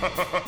ha ha ha